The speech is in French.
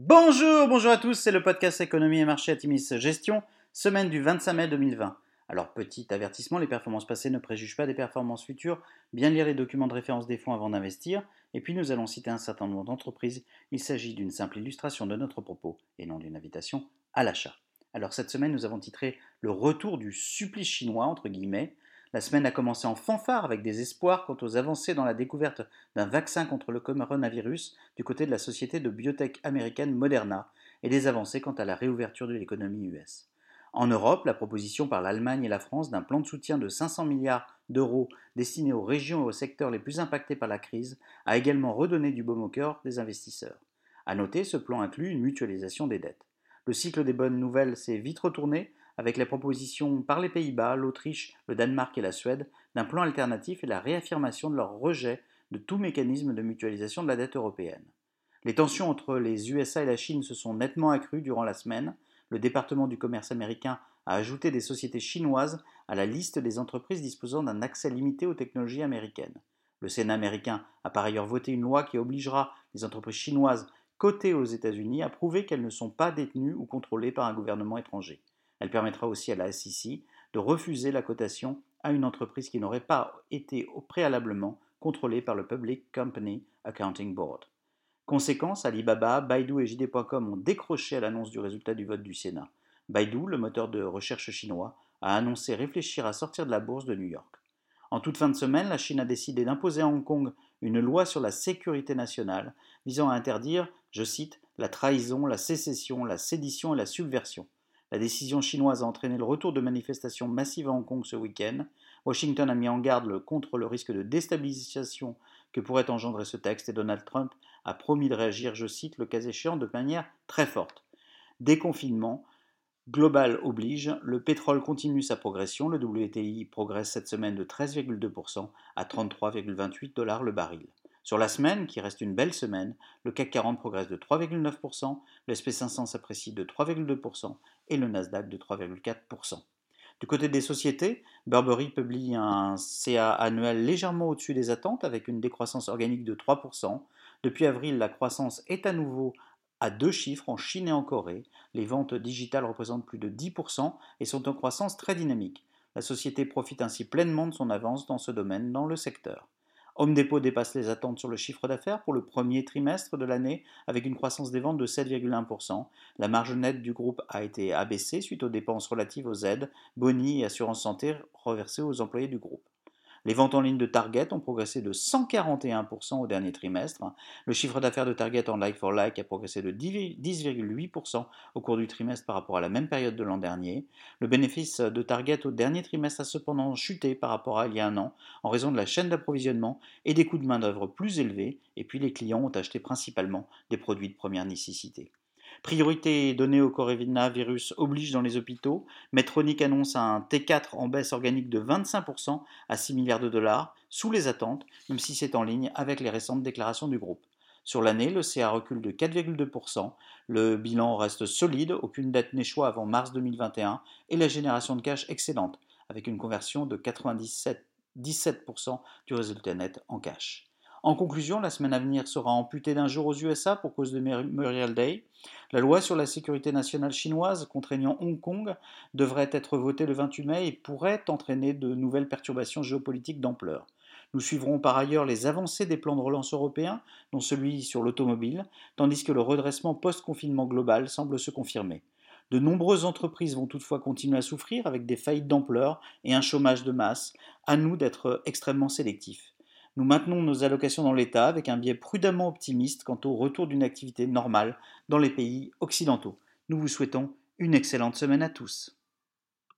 Bonjour, bonjour à tous, c'est le podcast Économie et Marché Atimis Gestion, semaine du 25 mai 2020. Alors petit avertissement, les performances passées ne préjugent pas des performances futures, bien lire les documents de référence des fonds avant d'investir, et puis nous allons citer un certain nombre d'entreprises, il s'agit d'une simple illustration de notre propos et non d'une invitation à l'achat. Alors cette semaine nous avons titré Le retour du supplice chinois, entre guillemets, la semaine a commencé en fanfare avec des espoirs quant aux avancées dans la découverte d'un vaccin contre le coronavirus du côté de la société de biotech américaine Moderna et des avancées quant à la réouverture de l'économie US. En Europe, la proposition par l'Allemagne et la France d'un plan de soutien de 500 milliards d'euros destiné aux régions et aux secteurs les plus impactés par la crise a également redonné du baume au cœur des investisseurs. À noter, ce plan inclut une mutualisation des dettes. Le cycle des bonnes nouvelles s'est vite retourné avec les propositions par les Pays-Bas, l'Autriche, le Danemark et la Suède d'un plan alternatif et la réaffirmation de leur rejet de tout mécanisme de mutualisation de la dette européenne. Les tensions entre les USA et la Chine se sont nettement accrues durant la semaine. Le département du commerce américain a ajouté des sociétés chinoises à la liste des entreprises disposant d'un accès limité aux technologies américaines. Le Sénat américain a par ailleurs voté une loi qui obligera les entreprises chinoises cotées aux États-Unis à prouver qu'elles ne sont pas détenues ou contrôlées par un gouvernement étranger. Elle permettra aussi à la SEC de refuser la cotation à une entreprise qui n'aurait pas été préalablement contrôlée par le Public Company Accounting Board. Conséquence, Alibaba, Baidu et JD.com ont décroché à l'annonce du résultat du vote du Sénat. Baidu, le moteur de recherche chinois, a annoncé réfléchir à sortir de la bourse de New York. En toute fin de semaine, la Chine a décidé d'imposer à Hong Kong une loi sur la sécurité nationale visant à interdire, je cite, la trahison, la sécession, la sédition et la subversion. La décision chinoise a entraîné le retour de manifestations massives à Hong Kong ce week-end. Washington a mis en garde contre le risque de déstabilisation que pourrait engendrer ce texte et Donald Trump a promis de réagir, je cite, le cas échéant de manière très forte. Déconfinement, global oblige, le pétrole continue sa progression, le WTI progresse cette semaine de 13,2% à 33,28 dollars le baril. Sur la semaine, qui reste une belle semaine, le CAC 40 progresse de 3,9%, le SP500 s'apprécie de 3,2% et le Nasdaq de 3,4%. Du côté des sociétés, Burberry publie un CA annuel légèrement au-dessus des attentes avec une décroissance organique de 3%. Depuis avril, la croissance est à nouveau à deux chiffres en Chine et en Corée. Les ventes digitales représentent plus de 10% et sont en croissance très dynamique. La société profite ainsi pleinement de son avance dans ce domaine dans le secteur. Home Depot dépasse les attentes sur le chiffre d'affaires pour le premier trimestre de l'année avec une croissance des ventes de 7,1%. La marge nette du groupe a été abaissée suite aux dépenses relatives aux aides, boni et assurances santé reversées aux employés du groupe. Les ventes en ligne de Target ont progressé de 141% au dernier trimestre. Le chiffre d'affaires de Target en like-for-like a progressé de 10,8% au cours du trimestre par rapport à la même période de l'an dernier. Le bénéfice de Target au dernier trimestre a cependant chuté par rapport à il y a un an en raison de la chaîne d'approvisionnement et des coûts de main-d'œuvre plus élevés, et puis les clients ont acheté principalement des produits de première nécessité. Priorité donnée au coronavirus oblige dans les hôpitaux. Medtronic annonce un T4 en baisse organique de 25% à 6 milliards de dollars, sous les attentes, même si c'est en ligne avec les récentes déclarations du groupe. Sur l'année, le CA recule de 4,2%, le bilan reste solide, aucune dette n'échoue avant mars 2021 et la génération de cash excellente, avec une conversion de 97, 17% du résultat net en cash. En conclusion, la semaine à venir sera amputée d'un jour aux USA pour cause de Memorial Day. La loi sur la sécurité nationale chinoise contraignant Hong Kong devrait être votée le 28 mai et pourrait entraîner de nouvelles perturbations géopolitiques d'ampleur. Nous suivrons par ailleurs les avancées des plans de relance européens, dont celui sur l'automobile, tandis que le redressement post-confinement global semble se confirmer. De nombreuses entreprises vont toutefois continuer à souffrir avec des faillites d'ampleur et un chômage de masse. À nous d'être extrêmement sélectifs. Nous maintenons nos allocations dans l'État avec un biais prudemment optimiste quant au retour d'une activité normale dans les pays occidentaux. Nous vous souhaitons une excellente semaine à tous.